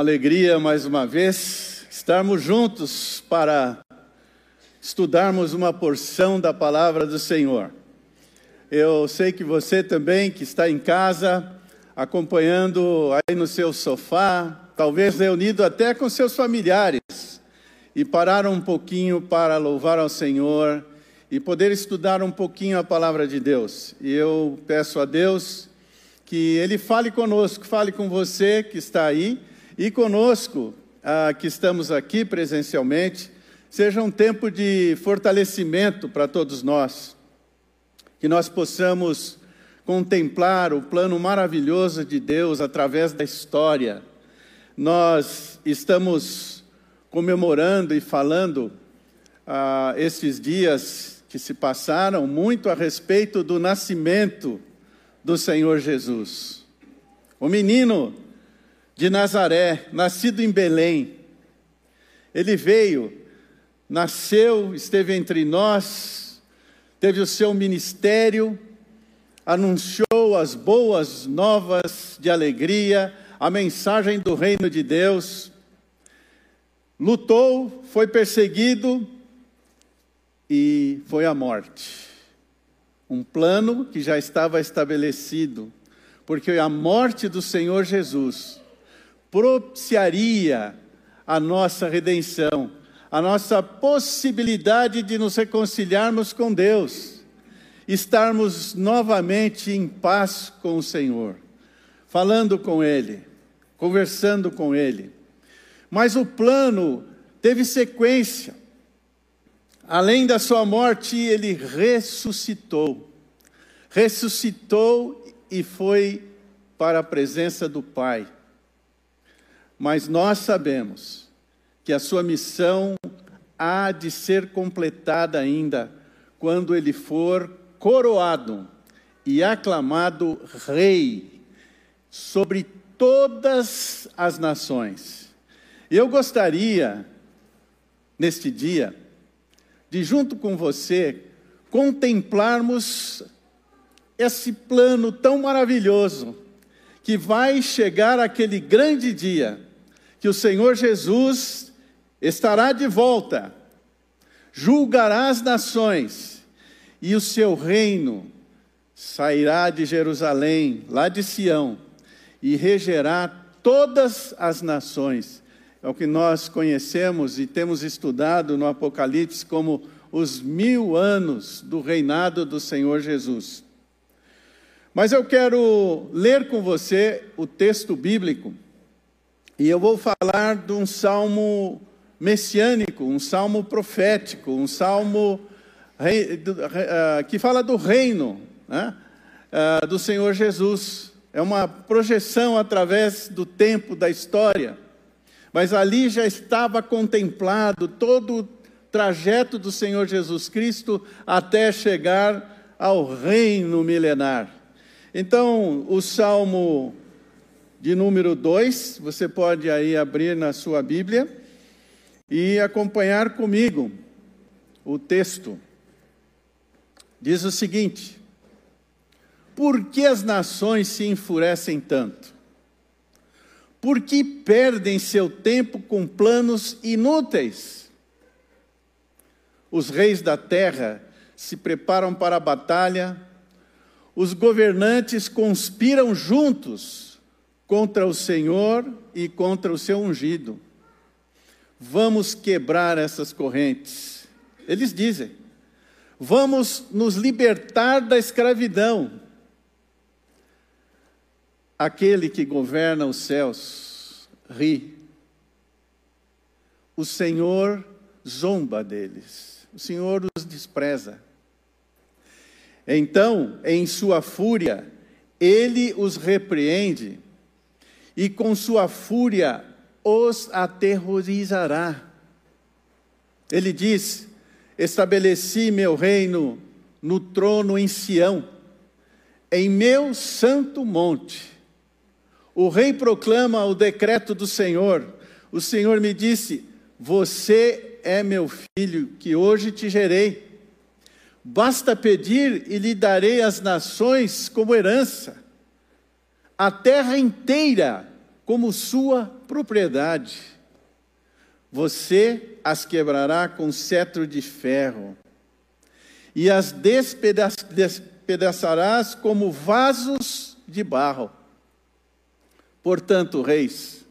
Uma alegria mais uma vez estarmos juntos para estudarmos uma porção da palavra do Senhor. Eu sei que você também que está em casa, acompanhando aí no seu sofá, talvez reunido até com seus familiares, e pararam um pouquinho para louvar ao Senhor e poder estudar um pouquinho a palavra de Deus. E eu peço a Deus que Ele fale conosco, fale com você que está aí e conosco, ah, que estamos aqui presencialmente, seja um tempo de fortalecimento para todos nós, que nós possamos contemplar o plano maravilhoso de Deus através da história. Nós estamos comemorando e falando ah, esses dias que se passaram muito a respeito do nascimento do Senhor Jesus. O menino de Nazaré, nascido em Belém. Ele veio, nasceu, esteve entre nós, teve o seu ministério, anunciou as boas novas de alegria, a mensagem do reino de Deus, lutou, foi perseguido e foi à morte. Um plano que já estava estabelecido, porque a morte do Senhor Jesus propiciaria a nossa redenção, a nossa possibilidade de nos reconciliarmos com Deus, estarmos novamente em paz com o Senhor, falando com Ele, conversando com Ele. Mas o plano teve sequência. Além da sua morte, ele ressuscitou. Ressuscitou e foi para a presença do Pai. Mas nós sabemos que a sua missão há de ser completada ainda quando ele for coroado e aclamado rei sobre todas as nações. Eu gostaria, neste dia, de junto com você, contemplarmos esse plano tão maravilhoso que vai chegar aquele grande dia que o Senhor Jesus estará de volta, julgará as nações e o seu reino sairá de Jerusalém, lá de Sião, e regerá todas as nações. É o que nós conhecemos e temos estudado no Apocalipse como os mil anos do reinado do Senhor Jesus. Mas eu quero ler com você o texto bíblico e eu vou falar de um salmo messiânico, um salmo profético, um salmo ah, que fala do reino né, ah, do Senhor Jesus. É uma projeção através do tempo, da história. Mas ali já estava contemplado todo o trajeto do Senhor Jesus Cristo até chegar ao reino milenar. Então, o salmo de número 2, você pode aí abrir na sua Bíblia e acompanhar comigo o texto. Diz o seguinte: Por que as nações se enfurecem tanto? Por que perdem seu tempo com planos inúteis? Os reis da terra se preparam para a batalha, os governantes conspiram juntos contra o Senhor e contra o seu ungido. Vamos quebrar essas correntes. Eles dizem: vamos nos libertar da escravidão. Aquele que governa os céus ri. O Senhor zomba deles. O Senhor os despreza. Então, em sua fúria, ele os repreende e com sua fúria os aterrorizará. Ele diz: Estabeleci meu reino no trono em Sião, em meu santo monte. O rei proclama o decreto do Senhor. O Senhor me disse: Você é meu filho, que hoje te gerei. Basta pedir e lhe darei as nações como herança, a terra inteira como sua propriedade. Você as quebrará com cetro de ferro e as despedaçarás como vasos de barro. Portanto, reis,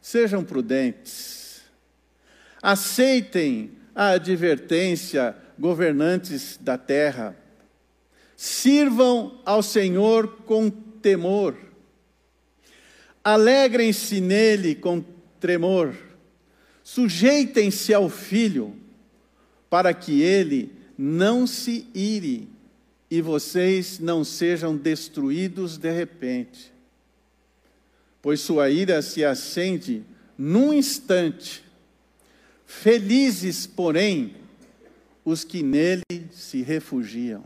sejam prudentes, aceitem a advertência, governantes da terra, sirvam ao Senhor com temor, alegrem-se nele com tremor, sujeitem-se ao filho, para que ele não se ire e vocês não sejam destruídos de repente. Pois sua ira se acende num instante. Felizes, porém, os que nele se refugiam.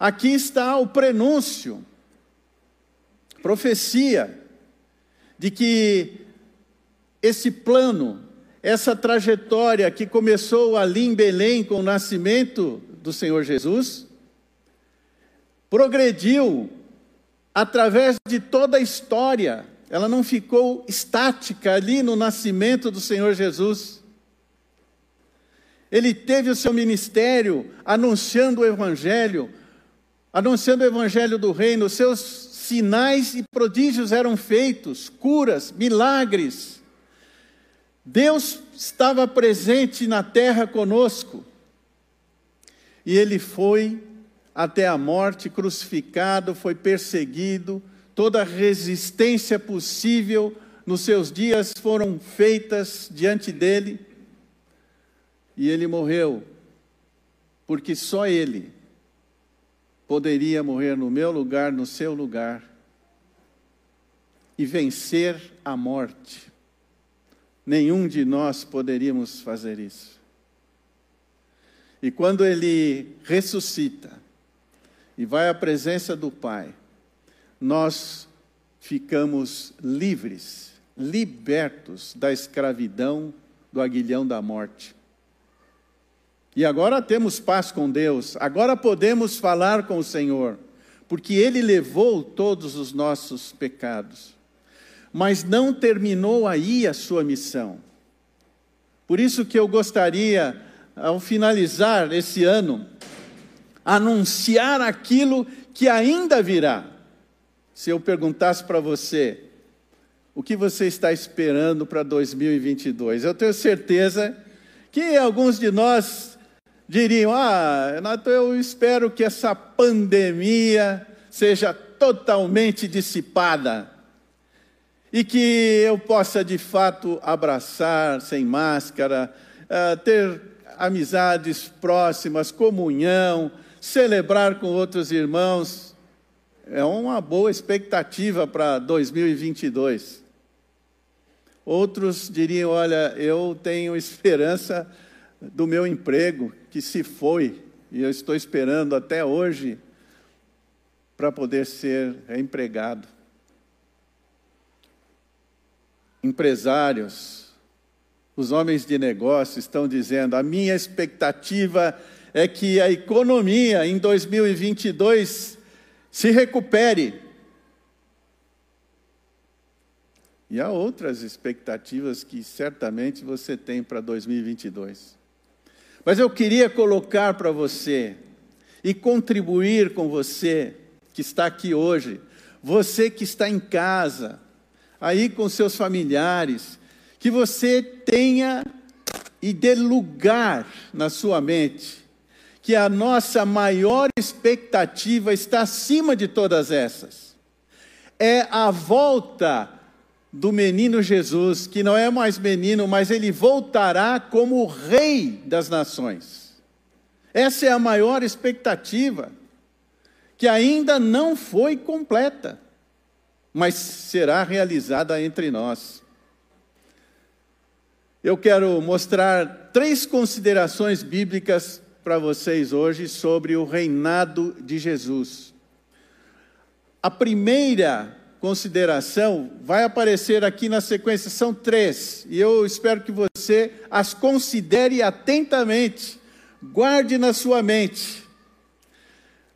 Aqui está o prenúncio, profecia, de que esse plano essa trajetória que começou ali em Belém com o nascimento do Senhor Jesus, progrediu através de toda a história, ela não ficou estática ali no nascimento do Senhor Jesus. Ele teve o seu ministério anunciando o Evangelho, anunciando o Evangelho do Reino, seus sinais e prodígios eram feitos, curas, milagres. Deus estava presente na terra conosco. E ele foi até a morte, crucificado, foi perseguido, toda resistência possível nos seus dias foram feitas diante dele. E ele morreu, porque só ele poderia morrer no meu lugar, no seu lugar, e vencer a morte. Nenhum de nós poderíamos fazer isso. E quando ele ressuscita e vai à presença do Pai, nós ficamos livres, libertos da escravidão do aguilhão da morte. E agora temos paz com Deus, agora podemos falar com o Senhor, porque Ele levou todos os nossos pecados mas não terminou aí a sua missão. Por isso que eu gostaria, ao finalizar esse ano, anunciar aquilo que ainda virá. Se eu perguntasse para você, o que você está esperando para 2022? Eu tenho certeza que alguns de nós diriam: Ah, eu espero que essa pandemia seja totalmente dissipada e que eu possa de fato abraçar sem máscara, uh, ter amizades próximas, comunhão, celebrar com outros irmãos. É uma boa expectativa para 2022. Outros diriam: Olha, eu tenho esperança do meu emprego, que se foi, e eu estou esperando até hoje para poder ser empregado. empresários, os homens de negócio estão dizendo: a minha expectativa é que a economia em 2022 se recupere. E há outras expectativas que certamente você tem para 2022. Mas eu queria colocar para você e contribuir com você que está aqui hoje, você que está em casa, aí com seus familiares, que você tenha e dê lugar na sua mente, que a nossa maior expectativa está acima de todas essas. É a volta do menino Jesus, que não é mais menino, mas ele voltará como rei das nações. Essa é a maior expectativa, que ainda não foi completa mas será realizada entre nós. Eu quero mostrar três considerações bíblicas para vocês hoje sobre o reinado de Jesus. A primeira consideração vai aparecer aqui na sequência, são três, e eu espero que você as considere atentamente, guarde na sua mente.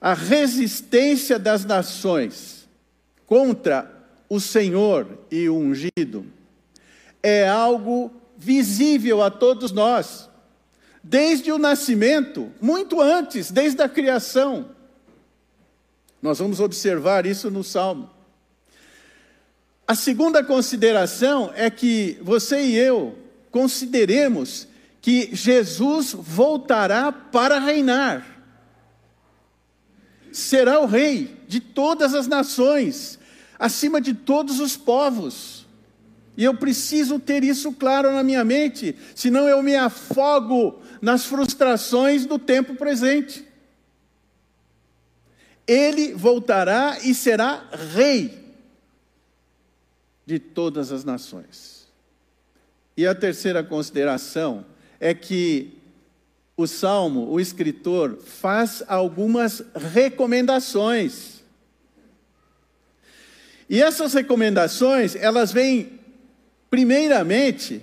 A resistência das nações contra o Senhor e o ungido é algo visível a todos nós, desde o nascimento, muito antes, desde a criação. Nós vamos observar isso no Salmo. A segunda consideração é que você e eu consideremos que Jesus voltará para reinar. Será o rei de todas as nações, acima de todos os povos. E eu preciso ter isso claro na minha mente, senão eu me afogo nas frustrações do tempo presente. Ele voltará e será rei de todas as nações. E a terceira consideração é que o salmo, o escritor, faz algumas recomendações. E essas recomendações, elas vêm primeiramente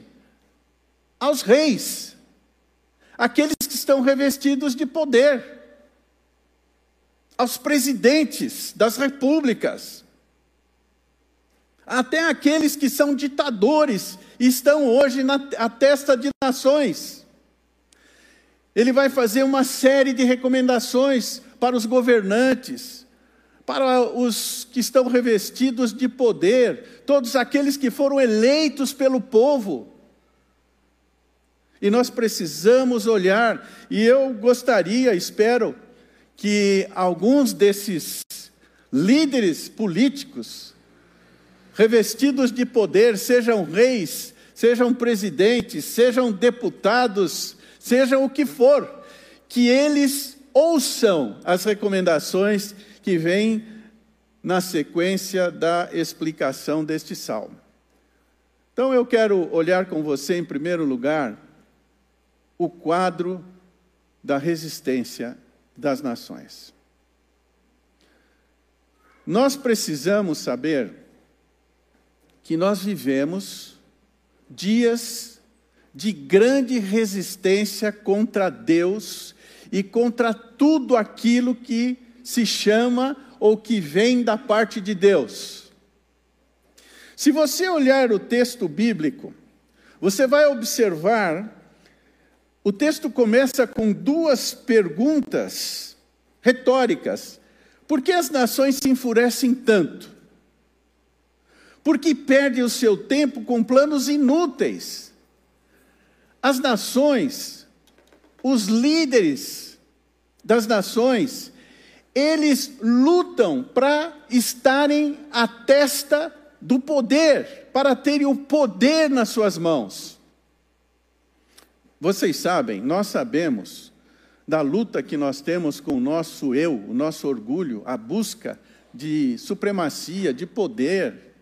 aos reis, aqueles que estão revestidos de poder, aos presidentes das repúblicas, até aqueles que são ditadores estão hoje na a testa de nações. Ele vai fazer uma série de recomendações para os governantes, para os que estão revestidos de poder, todos aqueles que foram eleitos pelo povo. E nós precisamos olhar, e eu gostaria, espero, que alguns desses líderes políticos revestidos de poder, sejam reis, sejam presidentes, sejam deputados, sejam o que for, que eles ouçam as recomendações que vêm na sequência da explicação deste salmo. Então eu quero olhar com você, em primeiro lugar, o quadro da resistência das nações. Nós precisamos saber que nós vivemos dias de grande resistência contra Deus e contra tudo aquilo que se chama ou que vem da parte de Deus. Se você olhar o texto bíblico, você vai observar, o texto começa com duas perguntas retóricas. Por que as nações se enfurecem tanto? Porque perde o seu tempo com planos inúteis. As nações, os líderes das nações, eles lutam para estarem à testa do poder, para terem o poder nas suas mãos. Vocês sabem, nós sabemos da luta que nós temos com o nosso eu, o nosso orgulho, a busca de supremacia, de poder,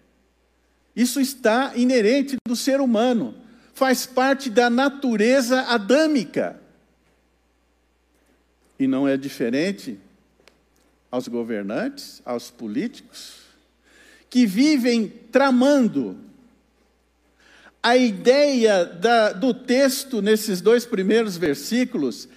isso está inerente do ser humano, faz parte da natureza adâmica. E não é diferente aos governantes, aos políticos, que vivem tramando. A ideia da, do texto nesses dois primeiros versículos,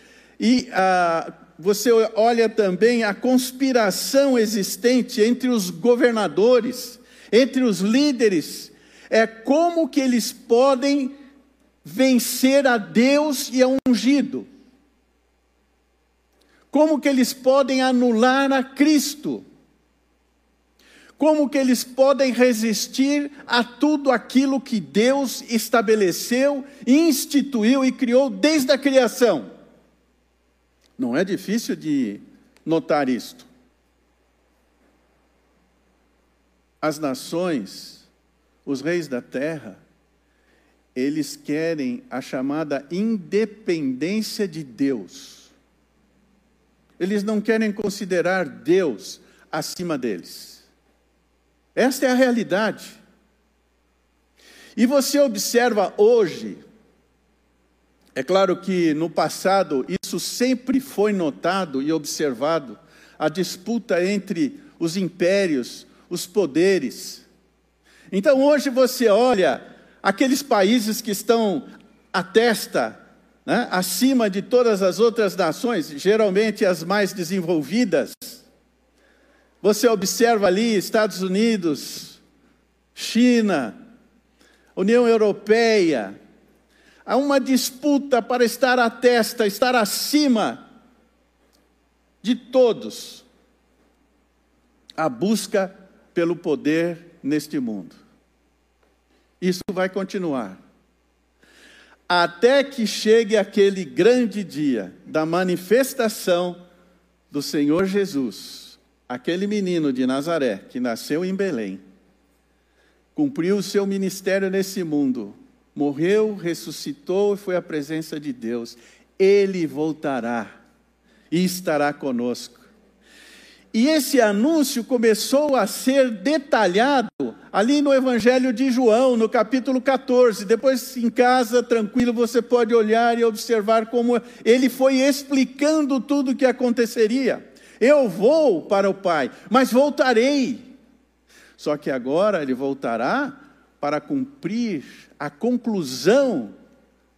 e ah, você olha também a conspiração existente entre os governadores, entre os líderes é como que eles podem vencer a Deus e a ungido. Como que eles podem anular a Cristo? Como que eles podem resistir a tudo aquilo que Deus estabeleceu, instituiu e criou desde a criação? Não é difícil de notar isto. As nações, os reis da terra, eles querem a chamada independência de Deus. Eles não querem considerar Deus acima deles. Esta é a realidade. E você observa hoje, é claro que no passado isso sempre foi notado e observado, a disputa entre os impérios, os poderes. Então hoje você olha aqueles países que estão à testa, né, acima de todas as outras nações, geralmente as mais desenvolvidas. Você observa ali Estados Unidos, China, União Europeia. Há uma disputa para estar à testa, estar acima de todos. A busca pelo poder neste mundo. Isso vai continuar. Até que chegue aquele grande dia da manifestação do Senhor Jesus, aquele menino de Nazaré que nasceu em Belém, cumpriu o seu ministério nesse mundo, morreu, ressuscitou e foi à presença de Deus. Ele voltará e estará conosco. E esse anúncio começou a ser detalhado ali no Evangelho de João, no capítulo 14. Depois, em casa, tranquilo, você pode olhar e observar como ele foi explicando tudo o que aconteceria. Eu vou para o Pai, mas voltarei. Só que agora ele voltará para cumprir a conclusão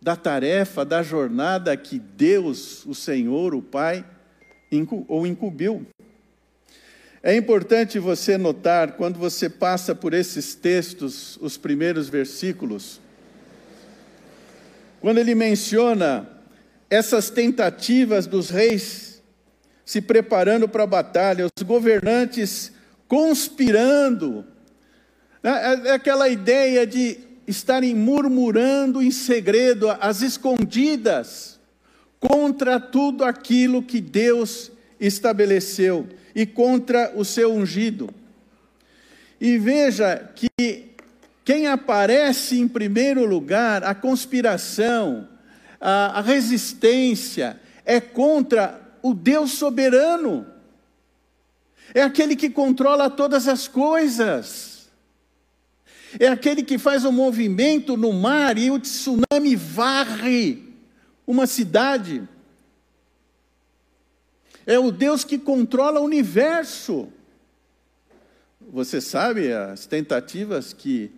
da tarefa, da jornada que Deus, o Senhor, o Pai, ou incumbiu. É importante você notar, quando você passa por esses textos, os primeiros versículos, quando ele menciona essas tentativas dos reis se preparando para a batalha, os governantes conspirando, né, aquela ideia de estarem murmurando em segredo, às escondidas, contra tudo aquilo que Deus estabeleceu e contra o seu ungido. E veja que quem aparece em primeiro lugar, a conspiração, a, a resistência, é contra o Deus soberano. É aquele que controla todas as coisas. É aquele que faz um movimento no mar e o tsunami varre uma cidade. É o Deus que controla o universo. Você sabe as tentativas que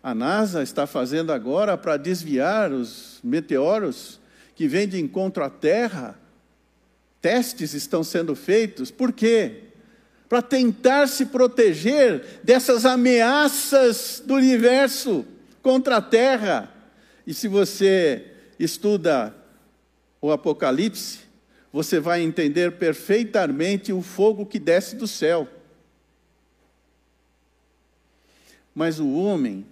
a NASA está fazendo agora para desviar os meteoros que vêm de encontro à Terra? Testes estão sendo feitos. Por quê? Para tentar se proteger dessas ameaças do universo contra a Terra. E se você estuda o Apocalipse, você vai entender perfeitamente o fogo que desce do céu. Mas o homem,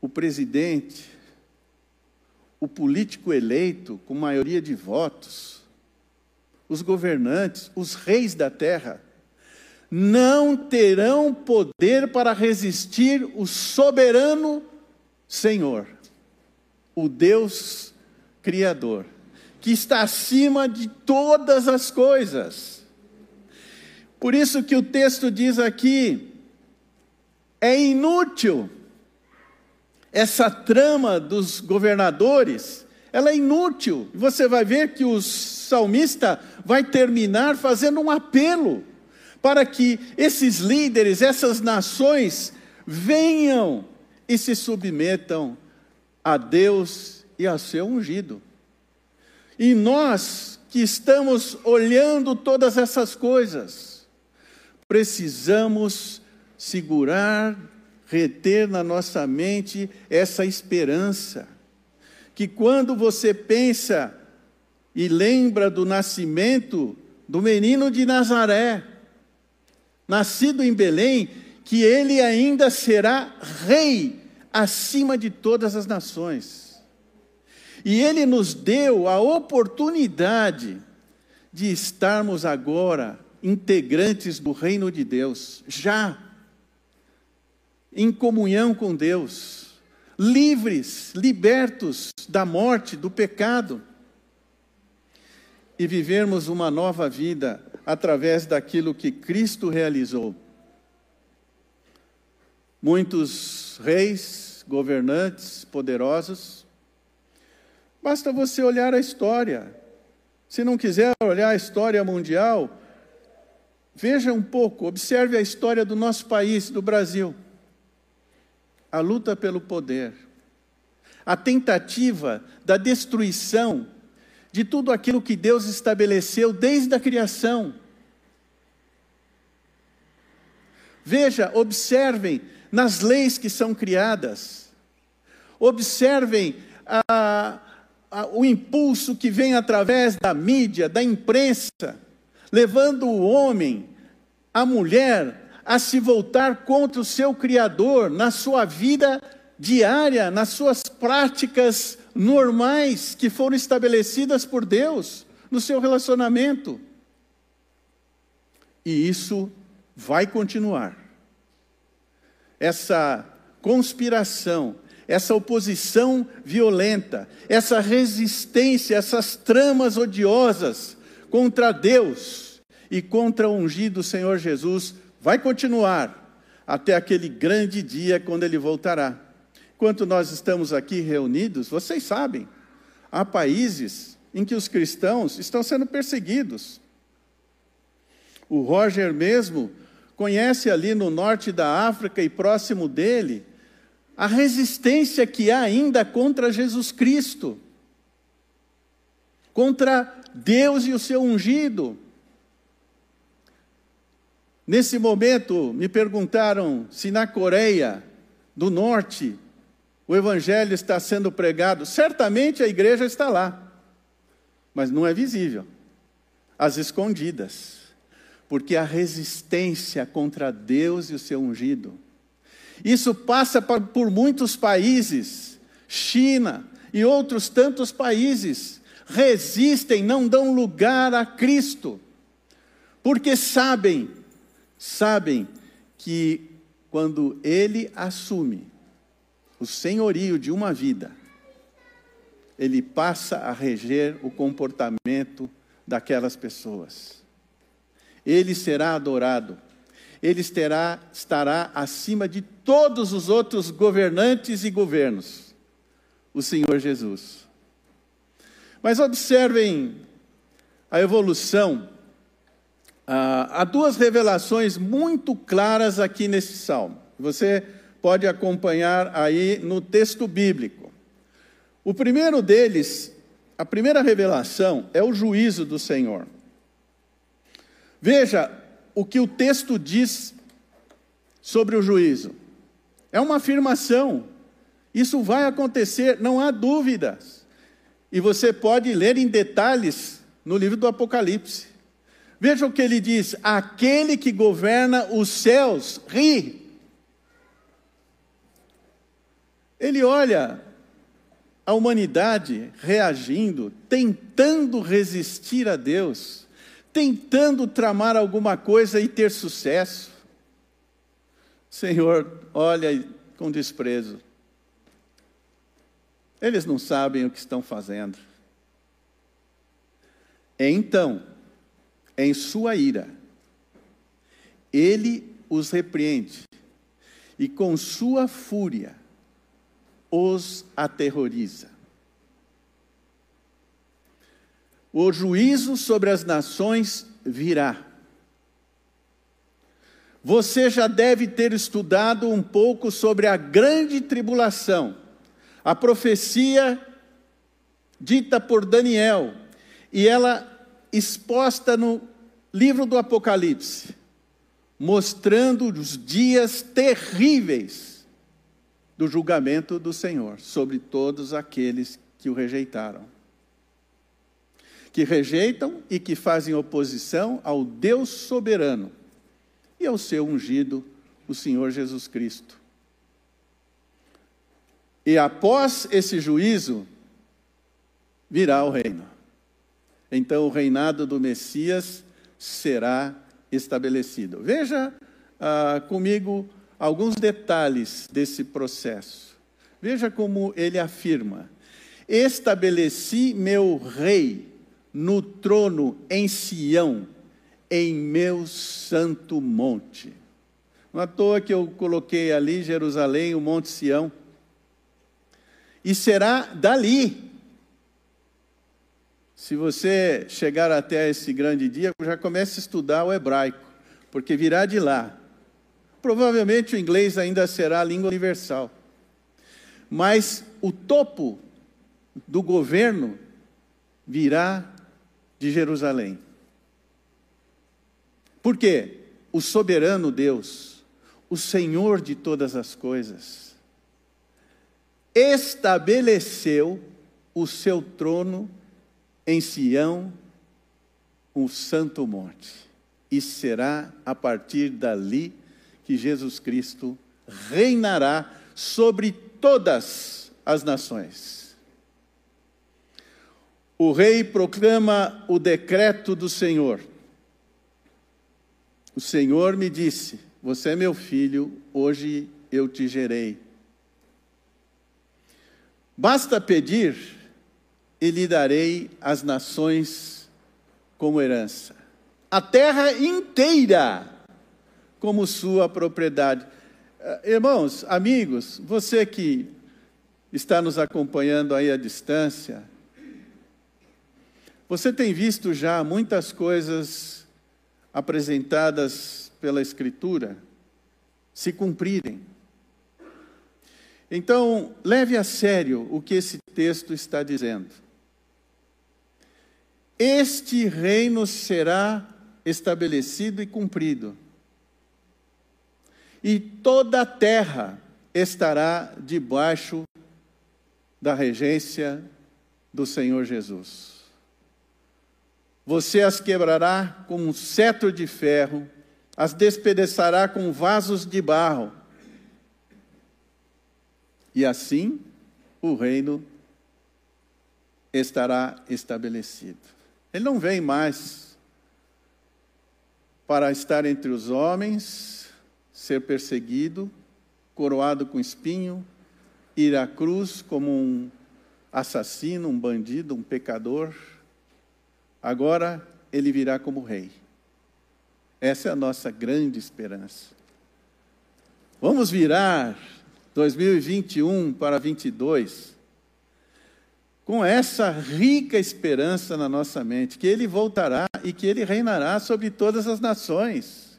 o presidente, o político eleito com maioria de votos, os governantes, os reis da terra, não terão poder para resistir o soberano Senhor, o Deus Criador que está acima de todas as coisas. Por isso que o texto diz aqui: é inútil essa trama dos governadores, ela é inútil. Você vai ver que o salmista vai terminar fazendo um apelo para que esses líderes, essas nações, venham e se submetam a Deus e a seu ungido. E nós que estamos olhando todas essas coisas, precisamos segurar, reter na nossa mente essa esperança, que quando você pensa e lembra do nascimento do menino de Nazaré, nascido em Belém, que ele ainda será rei acima de todas as nações. E Ele nos deu a oportunidade de estarmos agora integrantes do reino de Deus, já em comunhão com Deus, livres, libertos da morte, do pecado, e vivermos uma nova vida através daquilo que Cristo realizou. Muitos reis, governantes, poderosos, Basta você olhar a história. Se não quiser olhar a história mundial, veja um pouco, observe a história do nosso país, do Brasil. A luta pelo poder, a tentativa da destruição de tudo aquilo que Deus estabeleceu desde a criação. Veja, observem nas leis que são criadas. Observem a, o impulso que vem através da mídia, da imprensa, levando o homem, a mulher, a se voltar contra o seu Criador na sua vida diária, nas suas práticas normais que foram estabelecidas por Deus no seu relacionamento. E isso vai continuar. Essa conspiração, essa oposição violenta, essa resistência, essas tramas odiosas contra Deus e contra o ungido Senhor Jesus vai continuar até aquele grande dia quando ele voltará. Enquanto nós estamos aqui reunidos, vocês sabem, há países em que os cristãos estão sendo perseguidos. O Roger mesmo conhece ali no norte da África e próximo dele a resistência que há ainda contra Jesus Cristo, contra Deus e o seu ungido. Nesse momento, me perguntaram se na Coreia do Norte o Evangelho está sendo pregado. Certamente a igreja está lá, mas não é visível, às escondidas, porque a resistência contra Deus e o seu ungido. Isso passa por muitos países, China e outros tantos países, resistem, não dão lugar a Cristo, porque sabem sabem que quando ele assume o senhorio de uma vida, ele passa a reger o comportamento daquelas pessoas. Ele será adorado, ele estará, estará acima de todos os outros governantes e governos, o Senhor Jesus. Mas observem a evolução ah, há duas revelações muito claras aqui nesse salmo. Você pode acompanhar aí no texto bíblico. O primeiro deles, a primeira revelação, é o juízo do Senhor. Veja o que o texto diz sobre o juízo. É uma afirmação. Isso vai acontecer, não há dúvidas. E você pode ler em detalhes no livro do Apocalipse. Veja o que ele diz: aquele que governa os céus ri. Ele olha a humanidade reagindo, tentando resistir a Deus, tentando tramar alguma coisa e ter sucesso. Senhor, olha com desprezo. Eles não sabem o que estão fazendo. Então, em sua ira, ele os repreende e com sua fúria os aterroriza. O juízo sobre as nações virá. Você já deve ter estudado um pouco sobre a grande tribulação, a profecia dita por Daniel, e ela exposta no livro do Apocalipse, mostrando os dias terríveis do julgamento do Senhor sobre todos aqueles que o rejeitaram. Que rejeitam e que fazem oposição ao Deus soberano e ao seu ungido, o Senhor Jesus Cristo. E após esse juízo, virá o reino então o reinado do Messias será estabelecido. Veja ah, comigo alguns detalhes desse processo. Veja como ele afirma: Estabeleci meu rei no trono em Sião, em meu santo monte. Não à toa que eu coloquei ali Jerusalém, o Monte Sião. E será dali se você chegar até esse grande dia, já comece a estudar o hebraico, porque virá de lá. Provavelmente o inglês ainda será a língua universal. Mas o topo do governo virá de Jerusalém. Por quê? O soberano Deus, o Senhor de todas as coisas, estabeleceu o seu trono em Sião, o santo monte. E será a partir dali que Jesus Cristo reinará sobre todas as nações. O rei proclama o decreto do Senhor. O Senhor me disse: Você é meu filho, hoje eu te gerei. Basta pedir e lhe darei as nações como herança, a terra inteira como sua propriedade. Eh, irmãos, amigos, você que está nos acompanhando aí à distância, você tem visto já muitas coisas apresentadas pela Escritura se cumprirem. Então, leve a sério o que esse texto está dizendo. Este reino será estabelecido e cumprido e toda a terra estará debaixo da regência do Senhor Jesus. Você as quebrará com um cetro de ferro, as despedaçará com vasos de barro. E assim o reino estará estabelecido. Ele não vem mais para estar entre os homens, ser perseguido, coroado com espinho, ir à cruz como um assassino, um bandido, um pecador. Agora ele virá como rei. Essa é a nossa grande esperança. Vamos virar 2021 para 22 com essa rica esperança na nossa mente, que ele voltará e que ele reinará sobre todas as nações.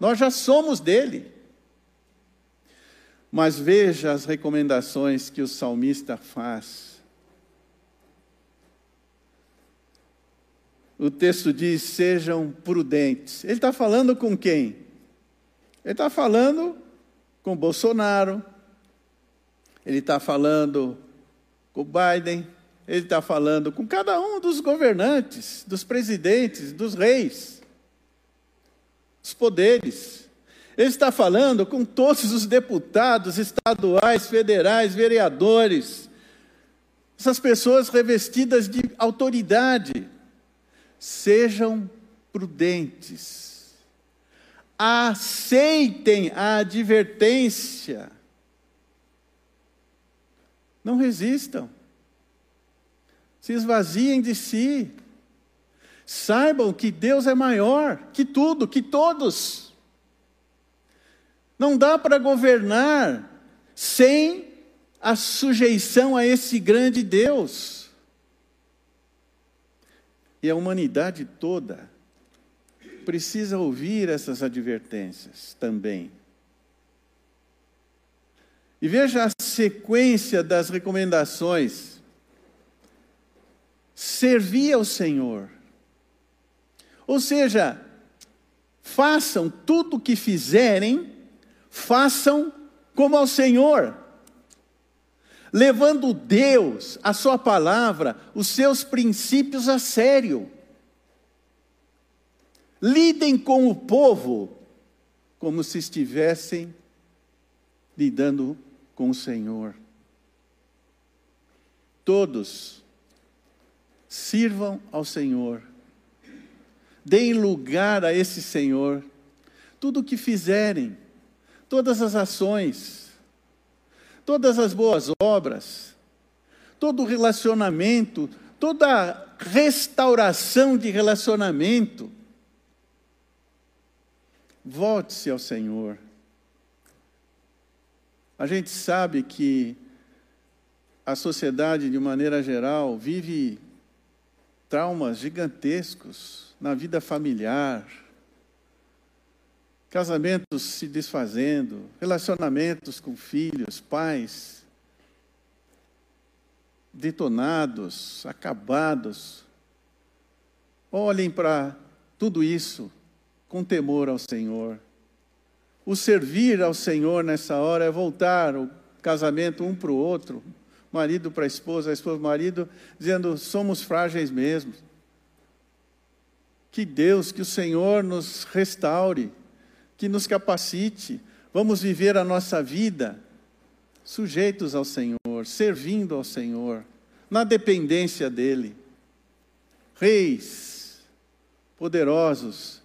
Nós já somos dele. Mas veja as recomendações que o salmista faz. O texto diz: sejam prudentes. Ele está falando com quem? Ele está falando com Bolsonaro, ele está falando com Biden, ele está falando com cada um dos governantes, dos presidentes, dos reis os poderes. Ele está falando com todos os deputados estaduais, federais, vereadores, essas pessoas revestidas de autoridade. Sejam prudentes, aceitem a advertência, não resistam, se esvaziem de si. Saibam que Deus é maior que tudo, que todos. Não dá para governar sem a sujeição a esse grande Deus. E a humanidade toda precisa ouvir essas advertências também. E veja a sequência das recomendações. Servir ao Senhor ou seja, façam tudo o que fizerem, façam como ao Senhor, levando Deus, a Sua palavra, os seus princípios a sério. Lidem com o povo como se estivessem lidando com o Senhor. Todos sirvam ao Senhor deem lugar a esse Senhor. Tudo o que fizerem, todas as ações, todas as boas obras, todo relacionamento, toda restauração de relacionamento, volte-se ao Senhor. A gente sabe que a sociedade, de maneira geral, vive traumas gigantescos na vida familiar, casamentos se desfazendo, relacionamentos com filhos, pais detonados, acabados. Olhem para tudo isso com temor ao Senhor. o servir ao Senhor nessa hora é voltar o casamento um para o outro, marido para a esposa, a esposa para o marido, dizendo: somos frágeis mesmo. Que Deus, que o Senhor nos restaure, que nos capacite, vamos viver a nossa vida sujeitos ao Senhor, servindo ao Senhor, na dependência dEle. Reis, poderosos,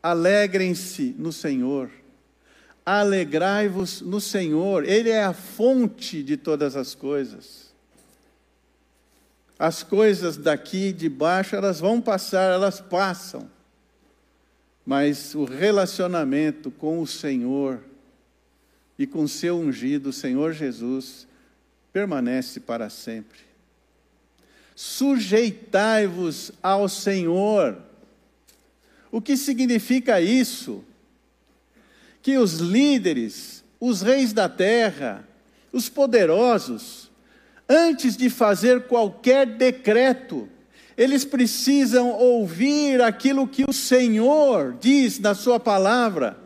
alegrem-se no Senhor. Alegrai-vos no Senhor, Ele é a fonte de todas as coisas. As coisas daqui de baixo, elas vão passar, elas passam. Mas o relacionamento com o Senhor e com seu ungido, Senhor Jesus, permanece para sempre. Sujeitai-vos ao Senhor. O que significa isso? Que os líderes, os reis da terra, os poderosos, antes de fazer qualquer decreto, eles precisam ouvir aquilo que o Senhor diz na Sua palavra,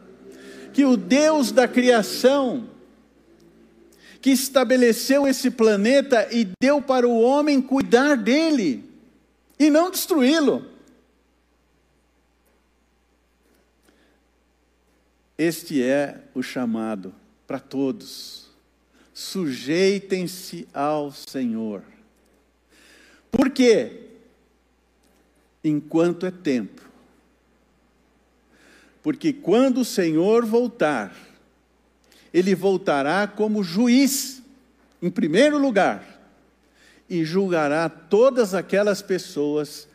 que o Deus da criação, que estabeleceu esse planeta e deu para o homem cuidar dele e não destruí-lo. Este é o chamado para todos. Sujeitem-se ao Senhor. Por quê? Enquanto é tempo. Porque quando o Senhor voltar, ele voltará como juiz, em primeiro lugar, e julgará todas aquelas pessoas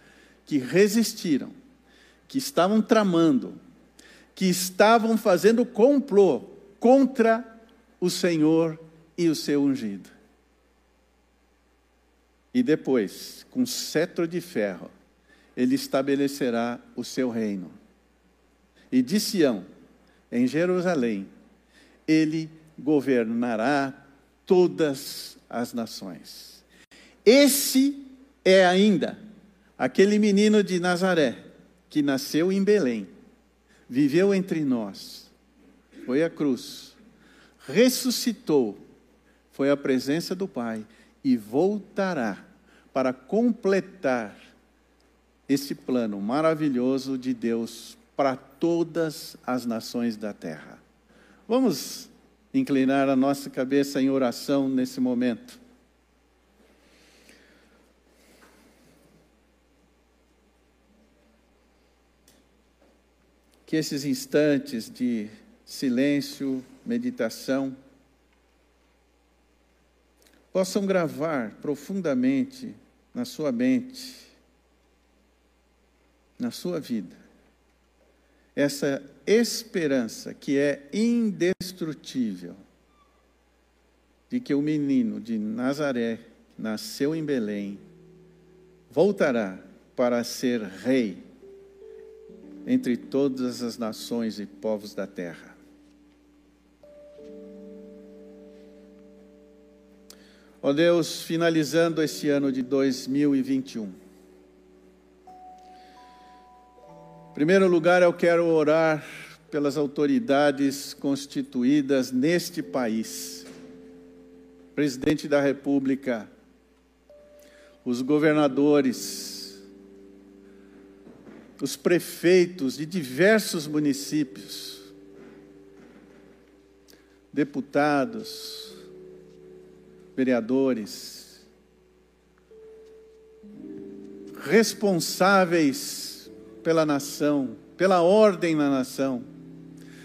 que resistiram, que estavam tramando, que estavam fazendo complô contra o Senhor e o seu ungido. E depois, com cetro de ferro, ele estabelecerá o seu reino. E de Sião, em Jerusalém, ele governará todas as nações. Esse é ainda aquele menino de Nazaré que nasceu em Belém, viveu entre nós, foi à cruz, ressuscitou, foi à presença do Pai e voltará para completar esse plano maravilhoso de Deus para todas as nações da terra. Vamos inclinar a nossa cabeça em oração nesse momento. Que esses instantes de silêncio, meditação, possam gravar profundamente na sua mente, na sua vida, essa esperança que é indestrutível de que o menino de Nazaré nasceu em Belém, voltará para ser rei entre todas as nações e povos da terra. Ó oh Deus, finalizando esse ano de 2021, Em primeiro lugar, eu quero orar pelas autoridades constituídas neste país. Presidente da República, os governadores, os prefeitos de diversos municípios, deputados, vereadores, responsáveis pela nação, pela ordem na nação,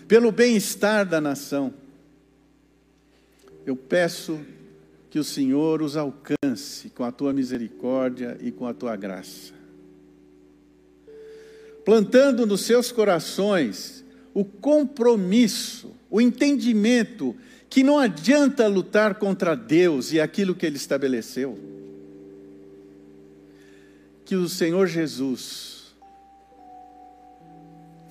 pelo bem-estar da nação. Eu peço que o Senhor os alcance com a tua misericórdia e com a tua graça. Plantando nos seus corações o compromisso, o entendimento que não adianta lutar contra Deus e aquilo que Ele estabeleceu. Que o Senhor Jesus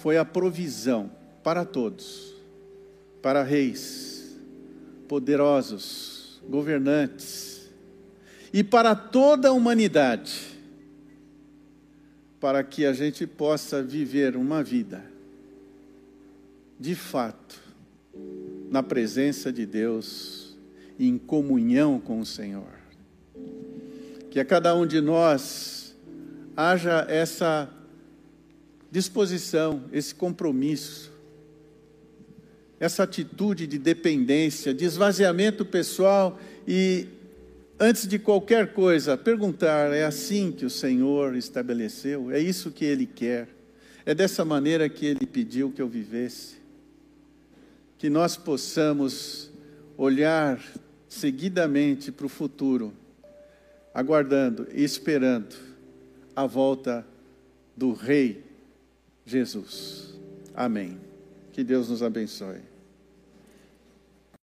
foi a provisão para todos, para reis, poderosos, governantes e para toda a humanidade, para que a gente possa viver uma vida, de fato, na presença de Deus, em comunhão com o Senhor. Que a cada um de nós haja essa disposição, esse compromisso, essa atitude de dependência, de esvaziamento pessoal e, antes de qualquer coisa, perguntar: é assim que o Senhor estabeleceu? É isso que Ele quer? É dessa maneira que Ele pediu que eu vivesse? Que nós possamos olhar seguidamente para o futuro, aguardando e esperando a volta do Rei Jesus. Amém. Que Deus nos abençoe.